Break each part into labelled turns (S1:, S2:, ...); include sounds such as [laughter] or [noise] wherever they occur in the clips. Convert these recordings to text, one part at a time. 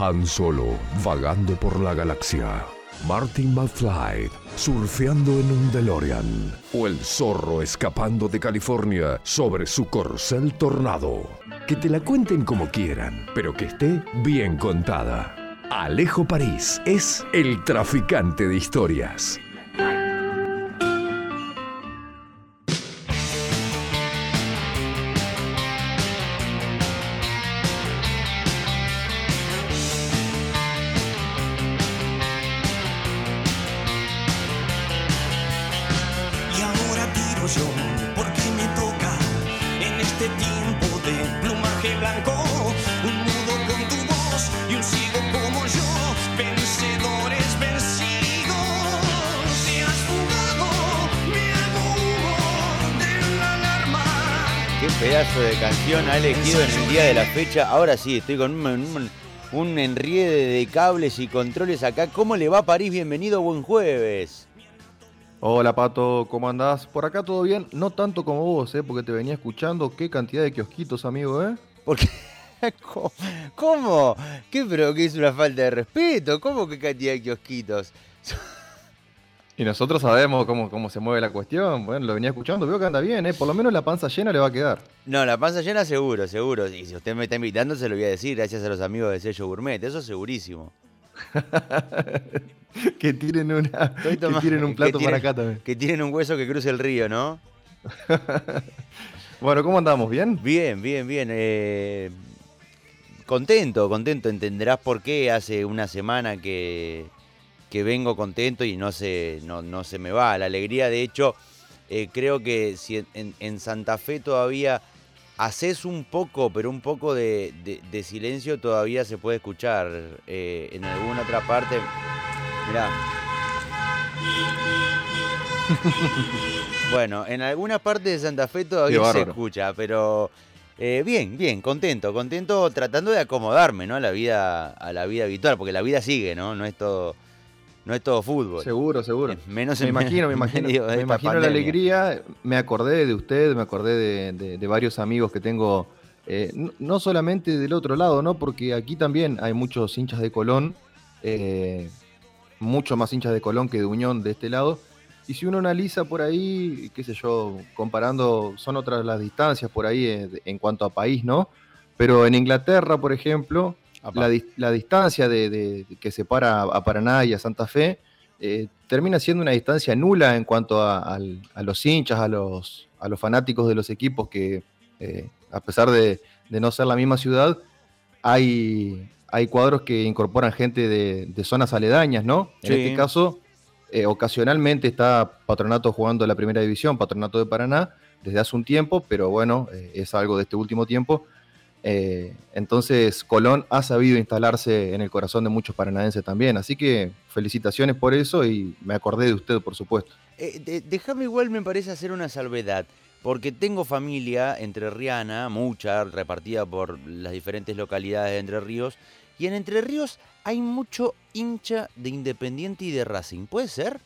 S1: Han Solo vagando por la galaxia. Martin McFly surfeando en un DeLorean. O el zorro escapando de California sobre su corcel tornado. Que te la cuenten como quieran, pero que esté bien contada. Alejo París es el traficante de historias.
S2: Plumaje blanco. Un mudo con tu voz y un ciego como yo, vencedores vencidos. Te has fugado, me hago humo de la alarma.
S3: Qué pedazo de canción ha elegido en el día de la fecha. Ahora sí, estoy con un, un, un enriede de cables y controles acá. ¿Cómo le va París? Bienvenido, buen jueves.
S4: Hola Pato, ¿cómo andás? Por acá todo bien, no tanto como vos, ¿eh? porque te venía escuchando. Qué cantidad de kiosquitos, amigo, ¿eh?
S3: Porque, [laughs] ¿cómo? ¿Qué, pero que es una falta de respeto? ¿Cómo que cantidad de kiosquitos?
S4: Y nosotros sabemos cómo, cómo se mueve la cuestión. Bueno, lo venía escuchando, veo que anda bien, ¿eh? Por lo menos la panza llena le va a quedar.
S3: No, la panza llena seguro, seguro. Y si usted me está invitando, se lo voy a decir, gracias a los amigos de Sello Gourmet. Eso segurísimo. [laughs]
S4: que tiren una, que tiren un plato
S3: tiren-
S4: para acá también.
S3: Que tienen un hueso que cruce el río, ¿no? [laughs]
S4: Bueno, ¿cómo andamos? ¿Bien?
S3: Bien, bien, bien. eh, contento, contento. Entenderás por qué hace una semana que, que vengo contento y no se, no, no se me va. La alegría, de hecho, eh, creo que si en- en, Santa Fe todavía haces un poco, pero un poco de, de- de silencio todavía se puede escuchar. eh, en alguna otra parte, mirá. [laughs] Bueno, en alguna parte de Santa Fe todavía se escucha, pero eh, bien, bien, contento, contento, tratando de acomodarme, ¿no? A la vida, a la vida habitual, porque la vida sigue, ¿no? No es todo, no es todo fútbol.
S4: Seguro, seguro.
S3: Eh, Menos
S4: Me imagino, me [laughs] imagino, me imagino la alegría. Me acordé de usted, me acordé de, de- de varios amigos que tengo, eh, no, no solamente del otro lado, ¿no? Porque aquí también hay muchos hinchas de Colón, eh, mucho más hinchas de Colón que de Unión de este lado. Y si uno analiza por ahí, qué sé yo, comparando, son otras las distancias por ahí eh, en cuanto a país, ¿no? Pero en Inglaterra, por ejemplo, la, la distancia de, de- que separa a Paraná y a Santa Fe eh, termina siendo una distancia nula en cuanto a, los hinchas, a los, a los fanáticos de los equipos que, eh, a pesar de, de no ser la misma ciudad, hay, hay cuadros que incorporan gente de, de zonas aledañas, ¿no? En este caso, eh, ocasionalmente está Patronato jugando la primera división, Patronato de Paraná, desde hace un tiempo, pero bueno, eh, es algo de este último tiempo. Eh, entonces, Colón ha sabido instalarse en el corazón de muchos paranaenses también. Así que felicitaciones por eso y me acordé de usted, por supuesto.
S3: De- déjame igual, me parece hacer una salvedad, porque tengo familia entre Riana, mucha, repartida por las diferentes localidades de Entre Ríos, y en Entre Ríos hay mucho hincha de Independiente y de Racing. ¿Puede ser?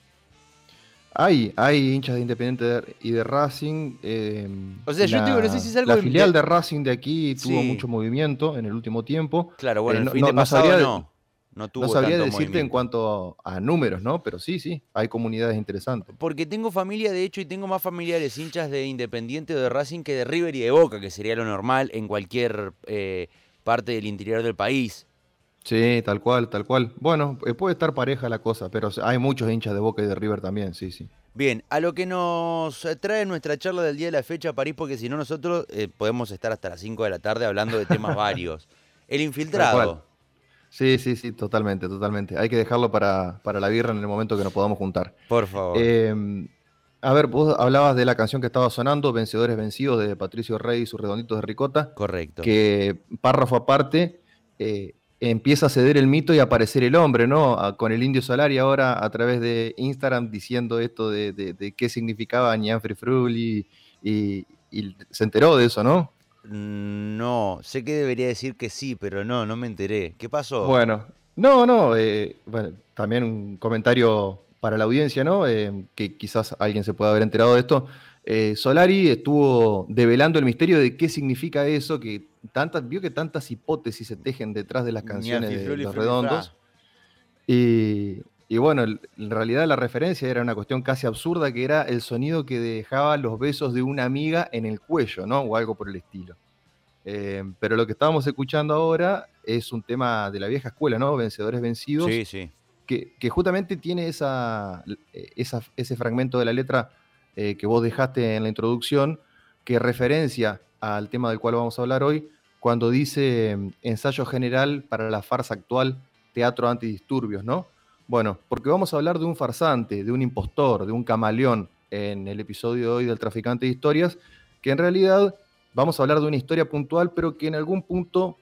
S4: Hay, hay hinchas de Independiente de- y de Racing. eh,
S3: O sea, yo
S4: la-
S3: digo, no sé si es algo
S4: La
S3: de-
S4: filial de Racing de aquí tuvo
S3: Sí.
S4: mucho movimiento en el último tiempo.
S3: Claro, bueno,
S4: Eh,
S3: el
S4: no-
S3: fin
S4: no-
S3: de
S4: no
S3: pasado
S4: sabría de-
S3: no. No tuvo
S4: No sabría
S3: tanto
S4: decirte en cuanto a números, ¿no? Pero sí, sí, hay comunidades interesantes.
S3: Porque tengo familia, de hecho, y tengo más familiares hinchas de Independiente o de Racing que de River y de Boca, que sería lo normal en cualquier eh, parte del interior del país.
S4: Sí, tal cual, tal cual. Bueno, eh, puede estar pareja la cosa, pero hay muchos hinchas de Boca y de River también, sí, sí.
S3: Bien, a lo que nos trae nuestra charla del día de la fecha, París, porque si no nosotros eh, podemos estar hasta las 5 de la tarde hablando de temas [laughs] varios. El infiltrado.
S4: Sí, sí, sí, totalmente, totalmente. Hay que dejarlo para, para la birra en el momento que nos podamos juntar.
S3: Por favor.
S4: Eh, a ver, vos hablabas de la canción que estaba sonando, Vencedores Vencidos, de Patricio Rey y sus redonditos de ricota,
S3: Correcto.
S4: que párrafo aparte eh, empieza a ceder el mito y a aparecer el hombre, ¿no? A- con el Indio Solari ahora a través de Instagram diciendo esto de, de- de qué significaba Fruli y, y se enteró de eso, ¿no?
S3: No, sé que debería decir que sí, pero no, no me enteré. ¿Qué pasó?
S4: Bueno, no, no, eh, bueno, también un comentario para la audiencia, ¿no? Eh, que quizás alguien se pueda haber enterado de esto. Eh, Solari estuvo develando el misterio de qué significa eso, que tantas, vio que tantas hipótesis se tejen detrás de las canciones de Los
S3: Fluli,
S4: Redondos. Y, y bueno, en realidad la referencia era una cuestión casi absurda, que era el sonido que dejaba los besos de una amiga en el cuello, ¿no? O algo por el estilo. Eh, pero lo que estábamos escuchando ahora es un tema de la vieja escuela, ¿no? Vencedores vencidos
S3: Sí, sí.
S4: que, que justamente tiene esa, eh, esa- ese fragmento de la letra eh, que vos dejaste en la introducción, que referencia al tema del cual vamos a hablar hoy, cuando dice mm, ensayo general para la farsa actual, teatro antidisturbios, ¿no? Bueno, porque vamos a hablar de un farsante, de un impostor, de un camaleón en el episodio de hoy del traficante de historias, que en realidad vamos a hablar de una historia puntual, pero que en algún punto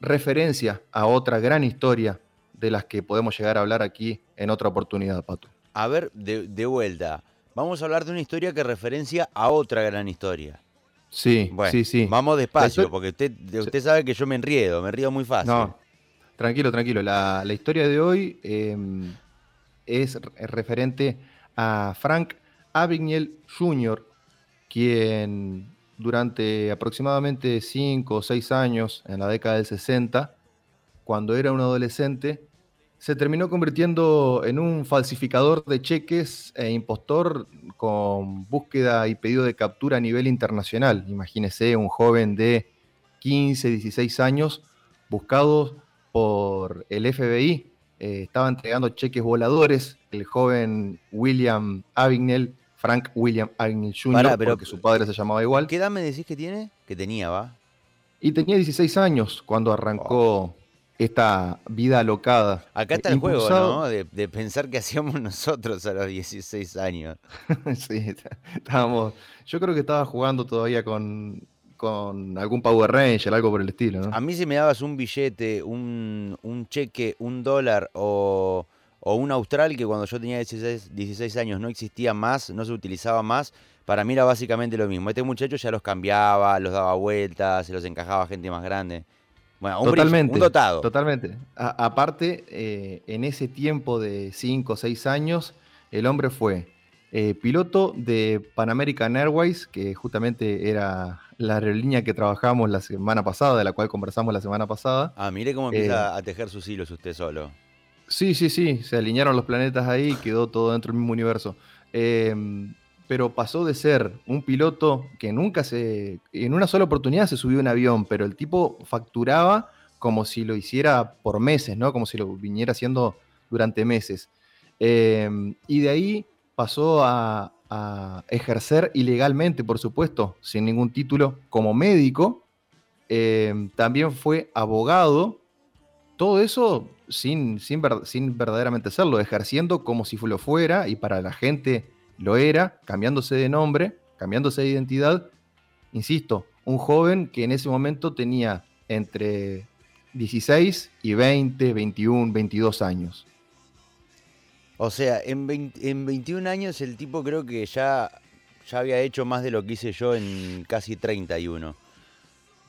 S4: referencia a otra gran historia de las que podemos llegar a hablar aquí en otra oportunidad, Pato.
S3: A ver, de, de vuelta. Vamos a hablar de una historia que referencia a otra gran historia.
S4: Sí,
S3: Bueno,
S4: sí, sí.
S3: vamos despacio, porque usted, usted sabe que yo me enriedo, me río muy fácil.
S4: No, tranquilo, tranquilo. La, la historia de hoy eh, es re- referente a Frank Abagnale Jr., quien durante aproximadamente 5 o 6 años, en la década del 60, cuando era un adolescente, se terminó convirtiendo en un falsificador de cheques e impostor con búsqueda y pedido de captura a nivel internacional. Imagínese un joven de 15, 16 años buscado por el FBI. eh, estaba entregando cheques voladores. El joven William Abagnale, Frank William Abagnale Jr.,
S3: Pará, pero-
S4: porque su padre se llamaba igual.
S3: ¿Qué edad me decís que tiene? Que tenía, va.
S4: Y tenía 16 años cuando arrancó esta vida alocada.
S3: Acá está
S4: Eh,
S3: el juego, ¿no? De, de pensar qué hacíamos [laughs] nosotros a los 16 años. [laughs]
S4: sí, estábamos. Yo creo que estaba jugando todavía con, con algún Power Ranger, algo por el estilo, ¿no?
S3: A mí si me dabas un billete, un, un cheque, un dólar o, o un austral que cuando yo tenía 16, 16 años no existía más, no se utilizaba más, para mí era básicamente lo mismo. Este muchacho ya los cambiaba, los daba vueltas, se los encajaba a gente más grande. Bueno, un, brillo,
S4: Totalmente.
S3: un dotado.
S4: Totalmente. A- aparte, eh, en ese tiempo de 5 o 6 años, el hombre fue eh, piloto de Pan American Airways, que justamente era la aerolínea que trabajamos la semana pasada, de la cual conversamos la semana pasada.
S3: Ah, mire cómo empieza a tejer sus hilos usted solo.
S4: Sí, sí, sí, se alinearon los planetas ahí y quedó todo dentro del mismo universo. Em, pero pasó de ser un piloto que nunca se, en una sola oportunidad se subió un avión, pero el tipo facturaba como si lo hiciera por meses, ¿no? Como si lo viniera haciendo durante meses. Em, y de ahí pasó a, ejercer ilegalmente, por supuesto, sin ningún título, como médico. Em, también fue abogado todo eso sin, sin, sin verdaderamente serlo, ejerciendo como si lo fuera y para la gente lo era, cambiándose de nombre, cambiándose de identidad. Insisto, un joven que en ese momento tenía entre 16 y 20, 21, 22 años.
S3: O sea, en, 20 en 21 años el tipo creo que ya, ya había hecho más de lo que hice yo en casi 31.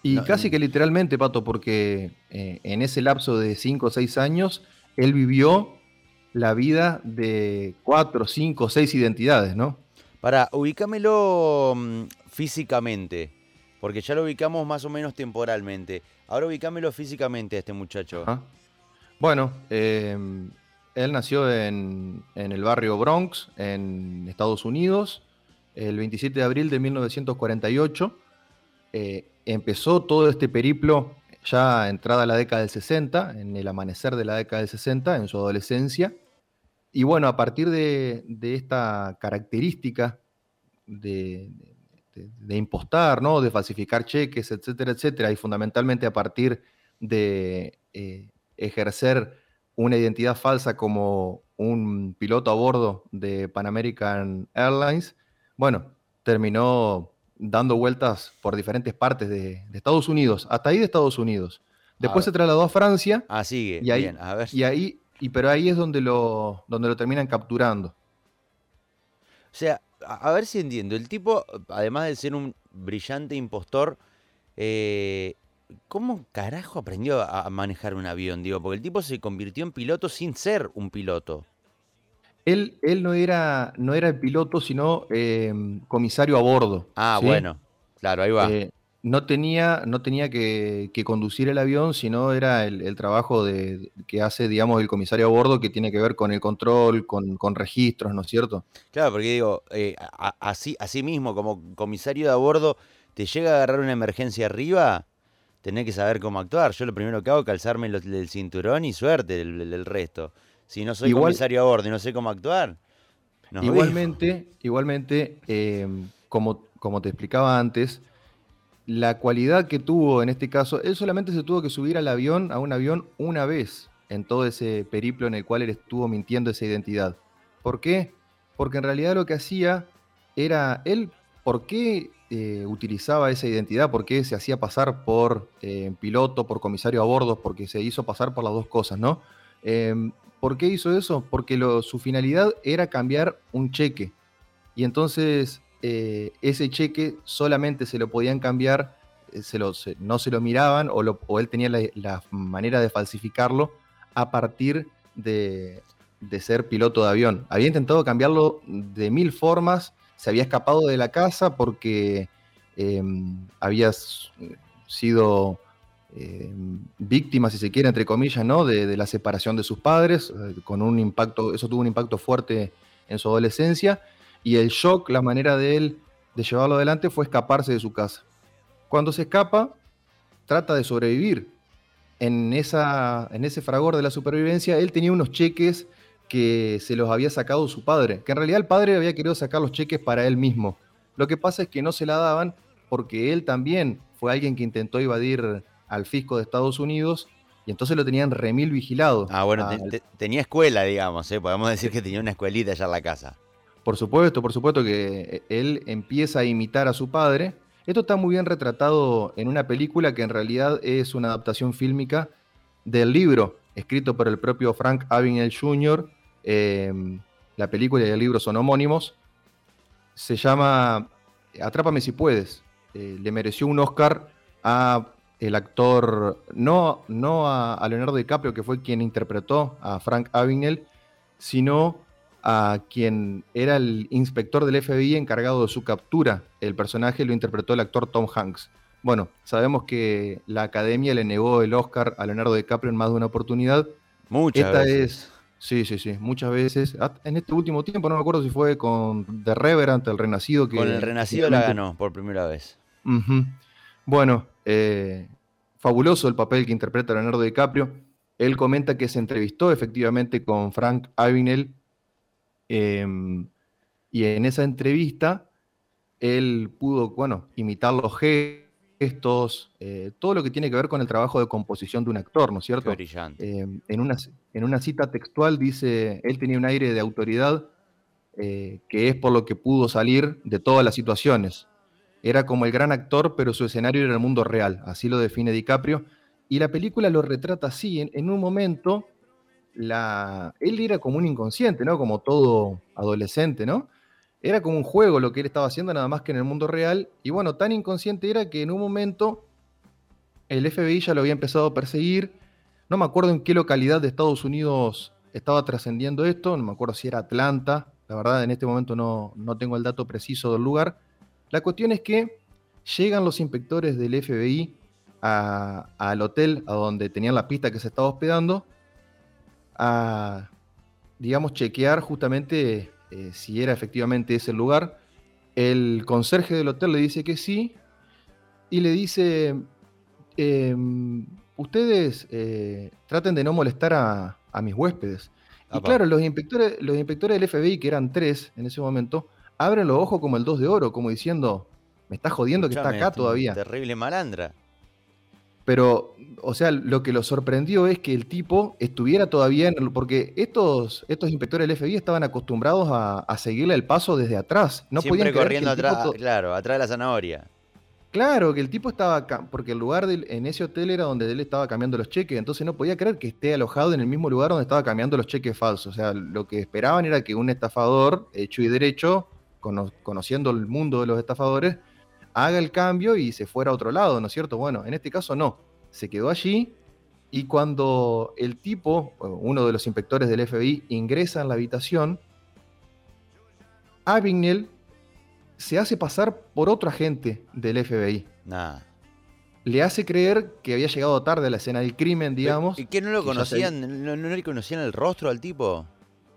S4: Y
S3: No,
S4: casi que literalmente, Pato, porque eh, en ese lapso de 5 o 6 años, él vivió la vida de 4, 5, 6 identidades, ¿no?
S3: Para, ubicámelo mm, físicamente, porque ya lo ubicamos más o menos temporalmente. Ahora ubicámelo físicamente a este muchacho.
S4: Ajá. Bueno, eh, él nació en, en el barrio Bronx, en Estados Unidos, el 27 de abril de 1948. Eh, empezó todo este periplo ya entrada la década del 60, en el amanecer de la década del 60, en su adolescencia. Y bueno, a partir de, esta característica de impostar, ¿no? de falsificar cheques, etcétera, etcétera, y fundamentalmente a partir de eh, ejercer una identidad falsa como un piloto a bordo de Pan American Airlines, bueno, terminó dando vueltas por diferentes partes de, de Estados Unidos, hasta ahí de Estados Unidos. Después
S3: Ah.
S4: se trasladó a Francia,
S3: Ah, sigue.
S4: Y ahí-
S3: Bien, a ver.
S4: y ahí, y pero ahí es donde lo, donde lo terminan capturando.
S3: O sea, a, a ver si entiendo. El tipo, además de ser un brillante impostor, eh, ¿cómo carajo aprendió a, a manejar un avión? Digo, porque el tipo se convirtió en piloto sin ser un piloto.
S4: Él, él no, era, no era el piloto, sino eh, comisario a bordo.
S3: Ah,
S4: ¿sí?
S3: bueno, claro, ahí va.
S4: Eh, no tenía, no tenía que, que conducir el avión, sino era el, el trabajo de, que hace, digamos, el comisario a bordo, que tiene que ver con el control, con, con registros, ¿no es cierto?
S3: Claro, porque digo, eh, a- así, así mismo, como comisario de a bordo, te llega a agarrar una emergencia arriba, tenés que saber cómo actuar. Yo lo primero que hago es calzarme el, cinturón y suerte el- el resto. Si no soy
S4: Igual-
S3: comisario a bordo y no sé cómo actuar, nos vimos.
S4: Igualmente, igualmente eh, como, como te explicaba antes, la cualidad que tuvo en este caso, él solamente se tuvo que subir al avión, a un avión, una vez en todo ese periplo en el cual él estuvo mintiendo esa identidad. ¿Por qué? Porque en realidad lo que hacía era él, ¿por qué eh, utilizaba esa identidad? ¿Por qué se hacía pasar por eh, piloto, por comisario a bordo? Porque se hizo pasar por las dos cosas, ¿no? Em, ¿Por qué hizo eso? Porque lo- su finalidad era cambiar un cheque. Y entonces eh, ese cheque solamente se lo podían cambiar, eh, no se lo miraban o, él tenía la, manera de falsificarlo a partir de, ser piloto de avión. Había intentado cambiarlo de mil formas, se había escapado de la casa porque eh, había sido eh, víctima, si se quiere, entre comillas, ¿no? de, la separación de sus padres, eh, con un impacto, eso tuvo un impacto fuerte en su adolescencia, y el shock, la manera de él de llevarlo adelante fue escaparse de su casa. Cuando se escapa, trata de sobrevivir. En, esa, en ese fragor de la supervivencia, él tenía unos cheques que se los había sacado su padre, que en realidad el padre había querido sacar los cheques para él mismo. Lo que pasa es que no se la daban porque él también fue alguien que intentó evadir al fisco de Estados Unidos y entonces lo tenían remil vigilado.
S3: Ah, bueno, te- te- tenía escuela, digamos, ¿eh? podemos decir que tenía una escuelita allá en la casa.
S4: Por supuesto, por supuesto que él empieza a imitar a su padre. Esto está muy bien retratado en una película que en realidad es una adaptación fílmica del libro escrito por el propio Frank Abagnale Jr. Eh, la película y el libro son homónimos. Se llama Atrápame si puedes. Eh, le mereció un Oscar a el actor, no, no a, a Leonardo DiCaprio, que fue quien interpretó a Frank Abagnale, sino a quien era el inspector del FBI encargado de su captura. El personaje lo interpretó el actor Tom Hanks. Bueno, sabemos que la academia le negó el Oscar a Leonardo DiCaprio en más de una oportunidad.
S3: Muchas
S4: Esta
S3: veces.
S4: es, sí, sí, sí, muchas veces. Hasta En este último tiempo, no me acuerdo si fue con The Reverend, el Renacido. Que
S3: Con el Renacido la ganó por primera vez.
S4: Bueno, eh, fabuloso el papel que interpreta Leonardo DiCaprio. Él comenta que se entrevistó efectivamente con Frank Abagnale em, y en esa entrevista él pudo, bueno, imitar los gestos, eh, todo lo que tiene que ver con el trabajo de composición de un actor, ¿no es cierto?
S3: brillante.
S4: Eh, en, una, en una cita textual dice, él tenía un aire de autoridad eh, que es por lo que pudo salir de todas las situaciones. Era como el gran actor, pero su escenario era el mundo real, así lo define DiCaprio. Y la película lo retrata así, en, un momento, la, él era como un inconsciente, ¿no? Como todo adolescente, ¿no? Era como un juego lo que él estaba haciendo, nada más que en el mundo real. Y bueno, tan inconsciente era que en un momento el FBI ya lo había empezado a perseguir. No me acuerdo en qué localidad de Estados Unidos estaba trascendiendo esto, no me acuerdo si era Atlanta, la verdad en este momento no, no tengo el dato preciso del lugar. La cuestión es que llegan los inspectores del FBI al hotel a donde tenían la pista que se estaba hospedando a, digamos, chequear justamente eh, si era efectivamente ese el lugar. El conserje del hotel le dice que sí y le dice, em, ustedes eh, traten de no molestar a, a mis huéspedes. Y claro, los inspectores, los inspectores del FBI, que eran tres en ese momento, abren los ojos como el dos de oro, como diciendo, me está jodiendo que está acá
S3: este,
S4: todavía.
S3: Terrible malandra.
S4: Pero, o sea, lo que los sorprendió es que el tipo estuviera todavía en el- porque estos, estos inspectores del FBI estaban acostumbrados a, a seguirle el paso desde atrás. No
S3: Siempre
S4: podían
S3: corriendo atrás, claro, atrás de la zanahoria.
S4: Claro, que el tipo estaba, ca- porque el lugar en ese hotel era donde él estaba cambiando los cheques, entonces no podía creer que esté alojado en el mismo lugar donde estaba cambiando los cheques falsos. O sea, lo que esperaban era que un estafador hecho y derecho, cono- conociendo el mundo de los estafadores, haga el cambio y se fuera a otro lado, ¿no es cierto? Bueno, en este caso no, se quedó allí y cuando el tipo, uno de los inspectores del FBI, ingresa en la habitación, Abignel se hace pasar por otro agente del FBI.
S3: Nah.
S4: Le hace creer que había llegado tarde a la escena del crimen, digamos.
S3: ¿Y qué no lo
S4: que se-
S3: conocían? ¿No, no le conocían el rostro al tipo?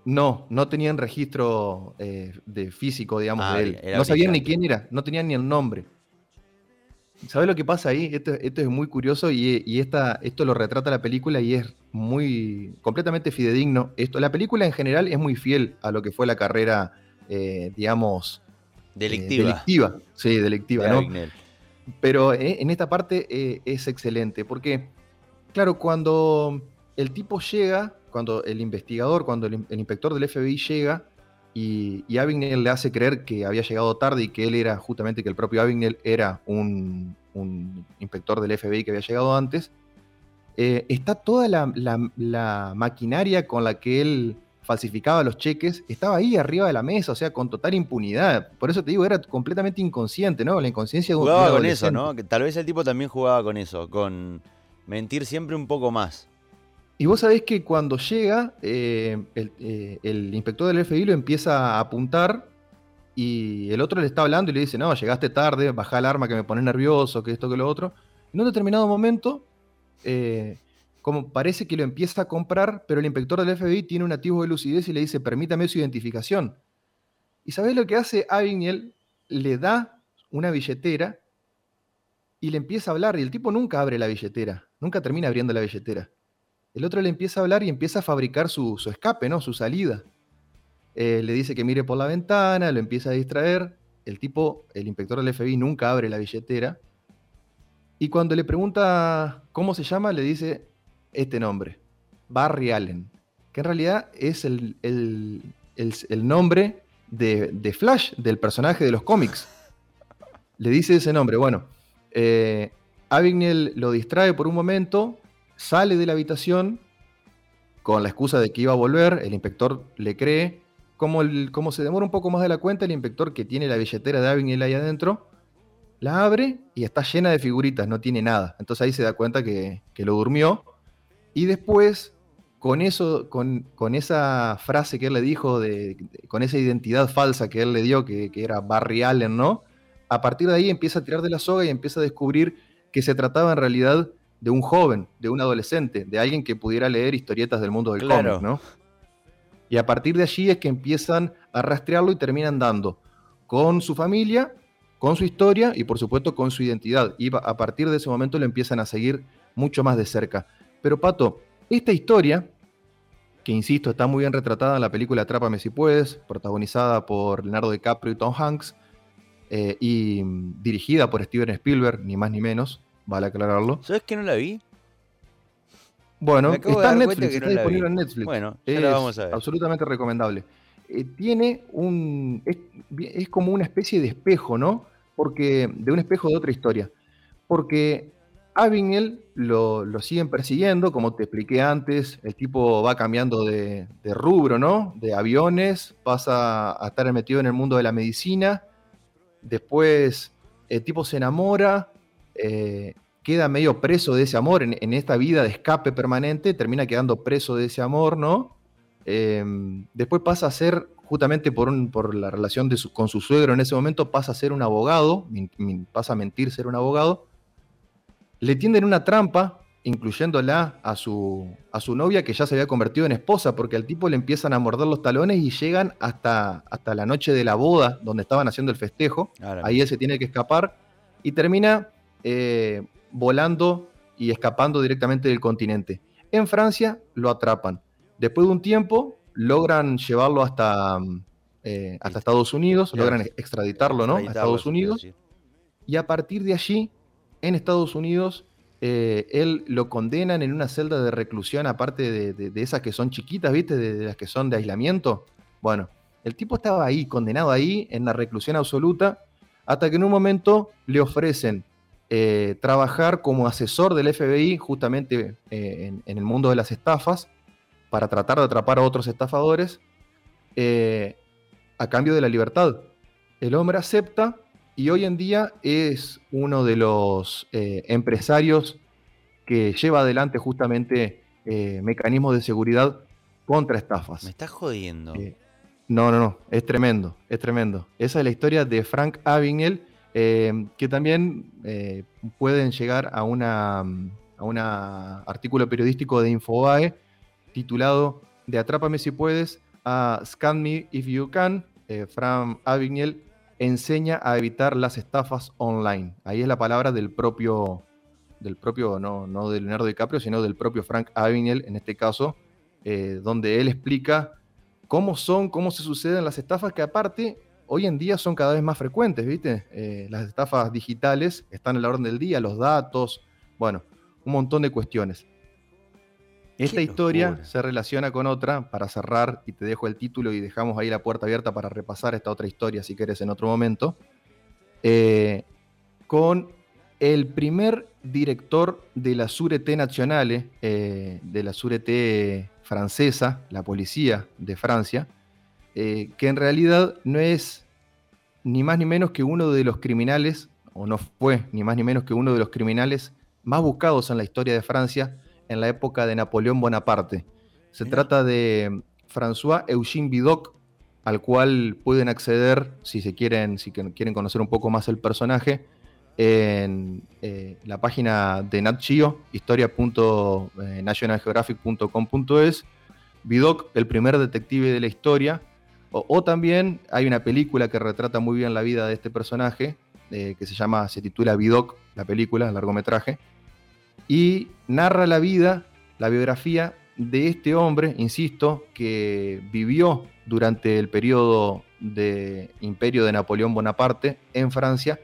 S4: No, no tenían registro eh, de físico, digamos,
S3: Ah,
S4: de él. No sabían ni quién era, no tenían ni el nombre. ¿Sabes lo que pasa ahí? Esto, esto es muy curioso y, y esta, esto lo retrata la película y es muy completamente fidedigno. Esto, la película en general es muy fiel a lo que fue la carrera, eh, digamos, eh,
S3: Delictiva.
S4: delictiva. Sí, delictiva,
S3: de
S4: ¿no? Pero en esta parte es excelente, porque, claro, cuando el tipo llega, cuando el investigador, cuando el, in- el inspector del FBI llega y, y Abagnale le hace creer que había llegado tarde y que él era justamente que el propio Abagnale era un, un inspector del FBI que había llegado antes, eh, está toda la, la- la maquinaria con la que él falsificaba los cheques, estaba ahí arriba de la mesa, o sea, con total impunidad. Por eso te digo, era completamente inconsciente, ¿no? La inconsciencia de un, de un
S3: Jugaba con eso. ¿no? Que tal vez el tipo también jugaba con eso, con mentir siempre un poco más.
S4: Y vos sabés que cuando llega, eh, el, eh, el inspector del FBI lo empieza a apuntar y el otro le está hablando y le dice, no, llegaste tarde, baja el arma que me pone nervioso, que esto, que lo otro. En un determinado momento, eh, como parece que lo empieza a comprar, pero el inspector del FBI tiene un atisbo de lucidez y le dice, permítame su identificación. ¿Y sabés lo que hace Abignel? Le da una billetera y le empieza a hablar y el tipo nunca abre la billetera, nunca termina abriendo la billetera. El otro le empieza a hablar y empieza a fabricar su, su escape, ¿no? Su salida. Eh, le dice que mire por la ventana, lo empieza a distraer. El tipo, el inspector del FBI, nunca abre la billetera. Y cuando le pregunta cómo se llama, le dice este nombre, Barry Allen, que en realidad es el, el- el- nombre de, de Flash, del personaje de los cómics. Le dice ese nombre. Bueno, eh, Abignel lo distrae por un momento, sale de la habitación con la excusa de que iba a volver, el inspector le cree. Como, el- como se demora un poco más de la cuenta, el inspector que tiene la billetera de Abignel ahí adentro, la abre y está llena de figuritas, no tiene nada. Entonces ahí se da cuenta que, que lo durmió. Y después, con eso, con, con esa frase que él le dijo, de- con esa identidad falsa que él le dio, que, que era Barry Allen, ¿no? A partir de ahí empieza a tirar de la soga y empieza a descubrir que se trataba en realidad de un joven, de un adolescente, de alguien que pudiera leer historietas del mundo del
S3: Claro.
S4: cómic, ¿no? Y a partir de allí es que empiezan a rastrearlo y terminan dando con su familia, con su historia y por supuesto con su identidad. Y a partir de ese momento lo empiezan a seguir mucho más de cerca. Pero Pato, esta historia, que insisto, está muy bien retratada en la película Atrápame si puedes, protagonizada por Leonardo DiCaprio y Tom Hanks, eh, y dirigida por Steven Spielberg, ni más ni menos, vale aclararlo.
S3: ¿Sabes que no la vi?
S4: Bueno, está en Netflix, está
S3: no
S4: disponible en Netflix.
S3: Bueno, ya
S4: es
S3: la vamos a ver.
S4: absolutamente recomendable. Eh, tiene un. Es, es como una especie de espejo, ¿no? Porque. De un espejo de otra historia. Porque Abignel lo, lo siguen persiguiendo, como te expliqué antes. El tipo va cambiando de, de rubro, ¿no? De aviones, pasa a estar metido en el mundo de la medicina. Después el tipo se enamora, eh, queda medio preso de ese amor en, en esta vida de escape permanente, termina quedando preso de ese amor, ¿no? Eh, después pasa a ser, justamente por, un- por la relación de su- con su suegro en ese momento, pasa a ser un abogado, min- min- pasa a mentir ser un abogado. Le tienden una trampa, incluyéndola a su, a su novia, que ya se había convertido en esposa, porque al tipo le empiezan a morder los talones y llegan hasta, hasta la noche de la boda, donde estaban haciendo el festejo.
S3: Ahora
S4: Ahí él se tiene que escapar y termina eh, volando y escapando directamente del continente. En Francia lo atrapan. Después de un tiempo logran llevarlo hasta, mm, eh, hasta Estados Unidos, logran extraditarlo ¿no? a Estados Unidos y a partir de allí, en Estados Unidos, eh, él lo condenan en una celda de reclusión, aparte de, de- de esas que son chiquitas, ¿viste? De, de las que son de aislamiento. Bueno, el tipo estaba ahí, condenado ahí, en la reclusión absoluta, hasta que en un momento le ofrecen eh, trabajar como asesor del FBI, justamente eh, en, en el mundo de las estafas, para tratar de atrapar a otros estafadores, eh, a cambio de la libertad. El hombre acepta y hoy en día es uno de los empresarios que lleva adelante justamente mecanismos de seguridad contra estafas.
S3: Me estás jodiendo.
S4: No, no, no, es tremendo, es tremendo. Esa es la historia de Frank Abagnale, eh, que también eh, pueden llegar a una a un artículo periodístico de Infobae titulado De Atrápame si puedes a Scan Me If You Can. Eh, Frank Abagnale enseña a evitar las estafas online. Ahí es la palabra del propio, del propio, no, no de Leonardo DiCaprio, sino del propio Frank Abagnale en este caso, eh, donde él explica cómo son, cómo se suceden las estafas que aparte hoy en día son cada vez más frecuentes, ¿viste? Eh, las estafas digitales están en la orden del día, los datos, bueno, un montón de cuestiones. Esta historia se relaciona con otra, para cerrar, y te dejo el título y dejamos ahí la puerta abierta para repasar esta otra historia si quieres en otro momento, eh, con el primer director de la Sûreté Nationale, eh, de la Sûreté francesa, la policía de Francia, eh, que en realidad no es ni más ni menos que uno de los criminales, o no fue ni más ni menos que uno de los criminales más buscados en la historia de Francia en la época de Napoleón Bonaparte. Se trata de François Eugène Vidocq, al cual pueden acceder si se quieren, si quieren conocer un poco más el personaje, en eh, la página de Nat Geo, historia.nationalgeographic.com.es. Vidocq, el primer detective de la historia, o, también hay una película que retrata muy bien la vida de este personaje, eh, que se llama, se titula Vidocq, la película, el largometraje, y narra la vida, la biografía de este hombre, insisto, que vivió durante el periodo de imperio de Napoleón Bonaparte en Francia,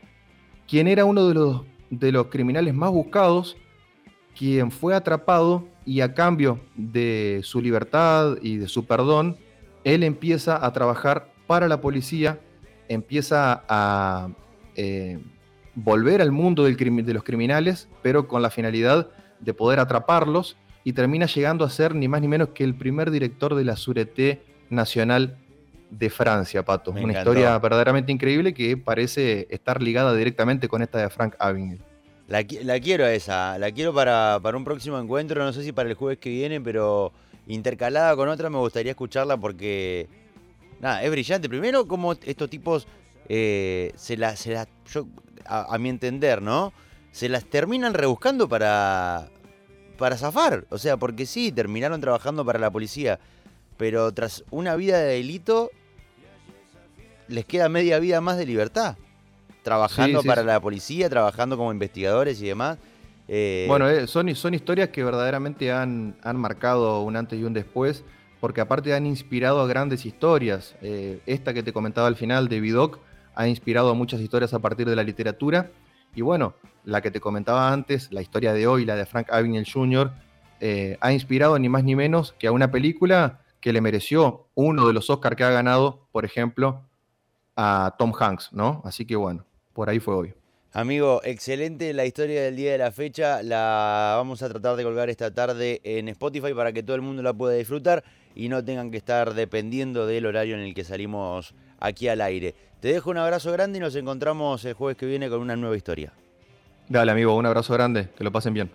S4: quien era uno de los, de los criminales más buscados, quien fue atrapado y a cambio de su libertad y de su perdón, él empieza a trabajar para la policía, empieza a eh, volver al mundo del de los criminales, pero con la finalidad de poder atraparlos y termina llegando a ser ni más ni menos que el primer director de la Sûreté Nacional de Francia, Pato. Una historia verdaderamente increíble que parece estar ligada directamente con esta de Frank Abagnale.
S3: La, quiero esa, la quiero para, para un próximo encuentro, no sé si para el jueves que viene, pero intercalada con otra me gustaría escucharla porque, nada, es brillante. Primero, como estos tipos eh, se la, se yo, a, mi entender, ¿no? Se las terminan rebuscando para, para zafar. O sea, porque sí, terminaron trabajando para la policía. Pero tras una vida de delito, les queda media vida más de libertad. Trabajando para la policía, trabajando como investigadores y demás.
S4: Eh, bueno, eh, son, historias que verdaderamente han, marcado un antes y un después, porque aparte han inspirado a grandes historias. Eh, esta que te comentaba al final de Vidocq ha inspirado muchas historias a partir de la literatura. Y bueno, la que te comentaba antes, la historia de hoy, la de Frank Abagnale Jr., ha inspirado ni más ni menos que a una película que le mereció uno de los Oscars que ha ganado, por ejemplo, a Tom Hanks, ¿no? Así que bueno, por ahí fue hoy.
S3: Amigo, excelente la historia del día de la fecha. La vamos a tratar de colgar esta tarde en Spotify para que todo el mundo la pueda disfrutar y no tengan que estar dependiendo del horario en el que salimos aquí al aire. Te dejo un abrazo grande y nos encontramos el jueves que viene con una nueva historia.
S4: Dale, amigo, un abrazo grande, que lo pasen bien.